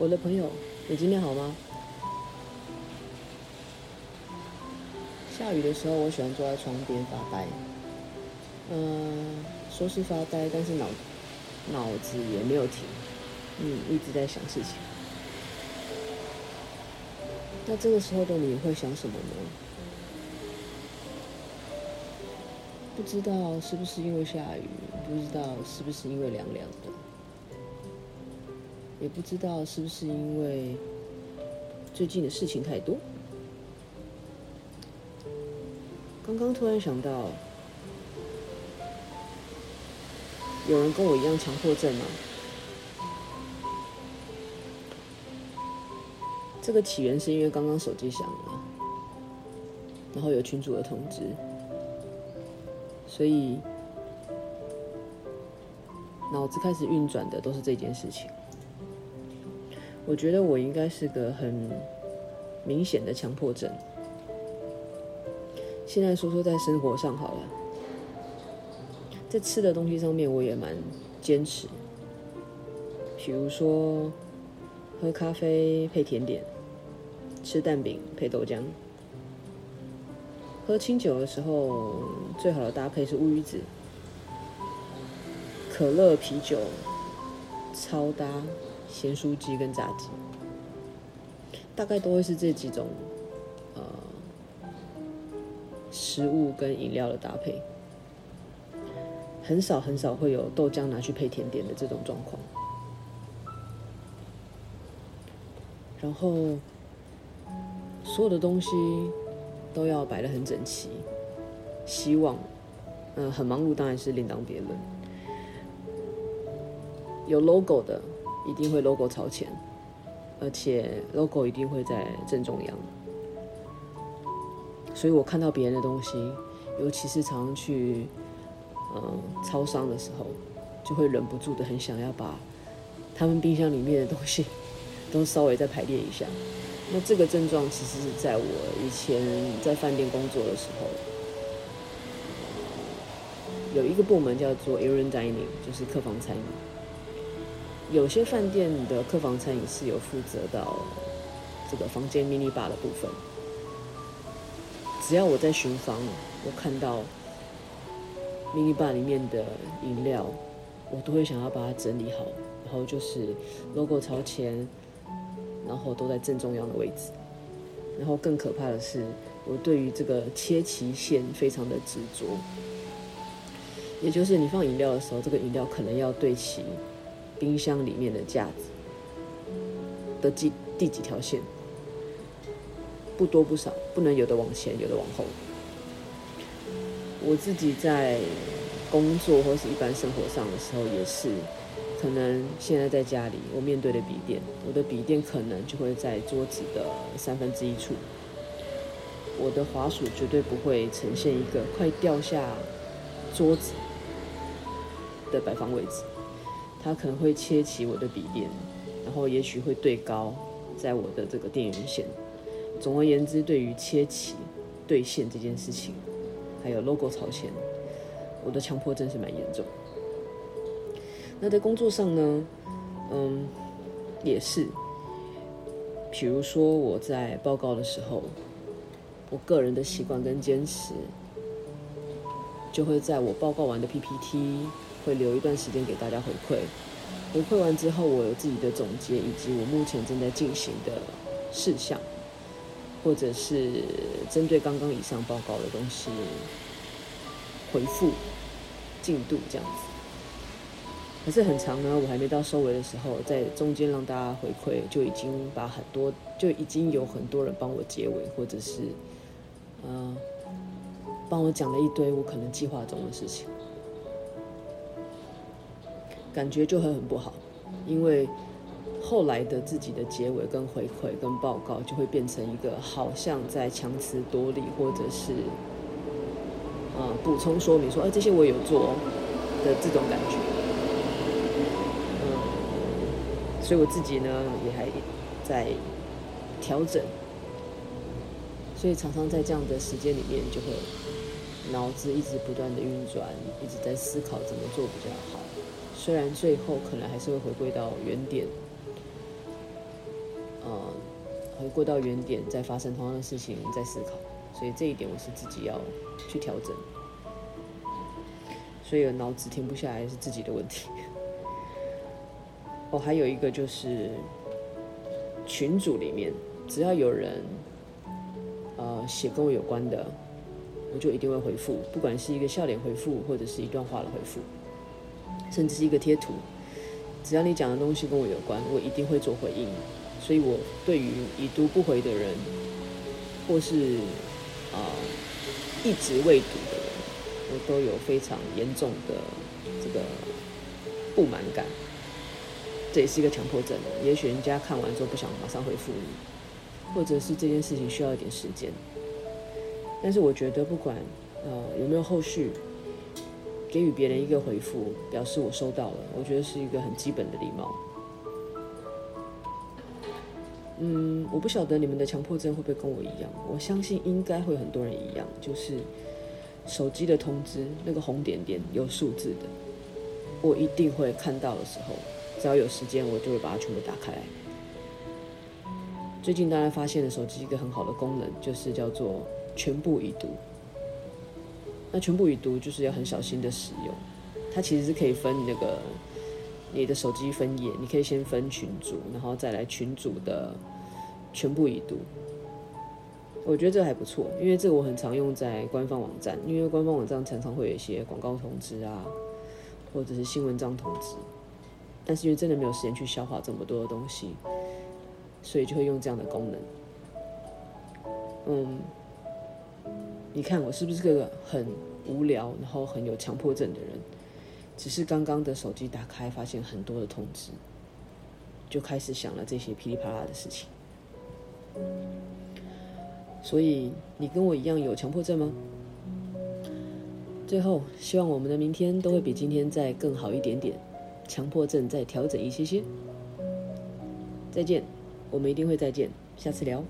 我的朋友，你今天好吗？下雨的时候，我喜欢坐在窗边发呆。嗯，说是发呆，但是脑脑子也没有停，嗯，一直在想事情。那这个时候的你会想什么呢？不知道是不是因为下雨，不知道是不是因为凉凉的。也不知道是不是因为最近的事情太多。刚刚突然想到，有人跟我一样强迫症吗？这个起源是因为刚刚手机响了，然后有群主的通知，所以脑子开始运转的都是这件事情。我觉得我应该是个很明显的强迫症。现在说说在生活上好了，在吃的东西上面我也蛮坚持。比如说，喝咖啡配甜点，吃蛋饼配豆浆。喝清酒的时候，最好的搭配是乌鱼子。可乐啤酒超搭。咸酥鸡跟炸鸡，大概都会是这几种呃食物跟饮料的搭配，很少很少会有豆浆拿去配甜点的这种状况。然后所有的东西都要摆得很整齐，希望嗯、呃、很忙碌当然是另当别论，有 logo 的。一定会 logo 朝前，而且 logo 一定会在正中央。所以我看到别人的东西，尤其是常常去嗯超商的时候，就会忍不住的很想要把他们冰箱里面的东西都稍微再排列一下。那这个症状其实是在我以前在饭店工作的时候，有一个部门叫做 Area Dining，就是客房餐饮。有些饭店的客房餐饮是有负责到这个房间 mini bar 的部分。只要我在巡房，我看到 mini bar 里面的饮料，我都会想要把它整理好，然后就是 logo 朝前，然后都在正中央的位置。然后更可怕的是，我对于这个切齐线非常的执着，也就是你放饮料的时候，这个饮料可能要对齐。冰箱里面的架子的几第几条线，不多不少，不能有的往前，有的往后。我自己在工作或是一般生活上的时候，也是，可能现在在家里，我面对的笔电，我的笔电可能就会在桌子的三分之一处，我的滑鼠绝对不会呈现一个快掉下桌子的摆放位置。它可能会切齐我的笔电，然后也许会对高在我的这个电源线。总而言之，对于切齐对线这件事情，还有 logo 朝前，我的强迫症是蛮严重。那在工作上呢，嗯，也是。比如说我在报告的时候，我个人的习惯跟坚持，就会在我报告完的 PPT。会留一段时间给大家回馈，回馈完之后，我有自己的总结，以及我目前正在进行的事项，或者是针对刚刚以上报告的东西回复进度这样子。可是很长呢，我还没到收尾的时候，在中间让大家回馈，就已经把很多就已经有很多人帮我结尾，或者是呃帮我讲了一堆我可能计划中的事情。感觉就会很不好，因为后来的自己的结尾跟回馈跟报告就会变成一个好像在强词夺理，或者是呃补充说明说，哎，这些我有做的这种感觉。嗯，所以我自己呢也还在调整，所以常常在这样的时间里面，就会脑子一直不断的运转，一直在思考怎么做比较好。虽然最后可能还是会回归到原点，呃，回归到原点，再发生同样的事情，再思考。所以这一点我是自己要去调整。所以脑子停不下来是自己的问题。哦，还有一个就是群组里面，只要有人呃写跟我有关的，我就一定会回复，不管是一个笑脸回复，或者是一段话的回复，甚至是一个贴图，只要你讲的东西跟我有关，我一定会做回应。所以我对于已读不回的人，或是啊、一直未读的人，我都有非常严重的这个不满感。这也是一个强迫症，也许人家看完之后不想马上回复你，或者是这件事情需要一点时间。但是我觉得不管呃有没有后续，给予别人一个回复，表示我收到了，我觉得是一个很基本的礼貌。嗯，我不晓得你们的强迫症会不会跟我一样，我相信应该会很多人一样，就是手机的通知那个红点点有数字的，我一定会看到的时候。只要有时间，我就会把它全部打开。最近大家发现了手机一个很好的功能，就是叫做全部已读。那全部已读就是要很小心的使用，它其实是可以分那个你的手机分页，你可以先分群组，然后再来群组的全部已读。我觉得这还不错，因为这个我很常用在官方网站，因为官方网站常常会有一些广告通知啊，或者是新闻章通知。但是因为真的没有时间去消化这么多的东西，所以就会用这样的功能。嗯，你看我是不是个很无聊，然后很有强迫症的人？只是刚刚的手机打开，发现很多的通知，就开始想了这些噼里啪啦的事情。所以你跟我一样有强迫症吗？最后，希望我们的明天都会比今天再更好一点点。强迫症再调整一些些。再见，我们一定会再见，下次聊。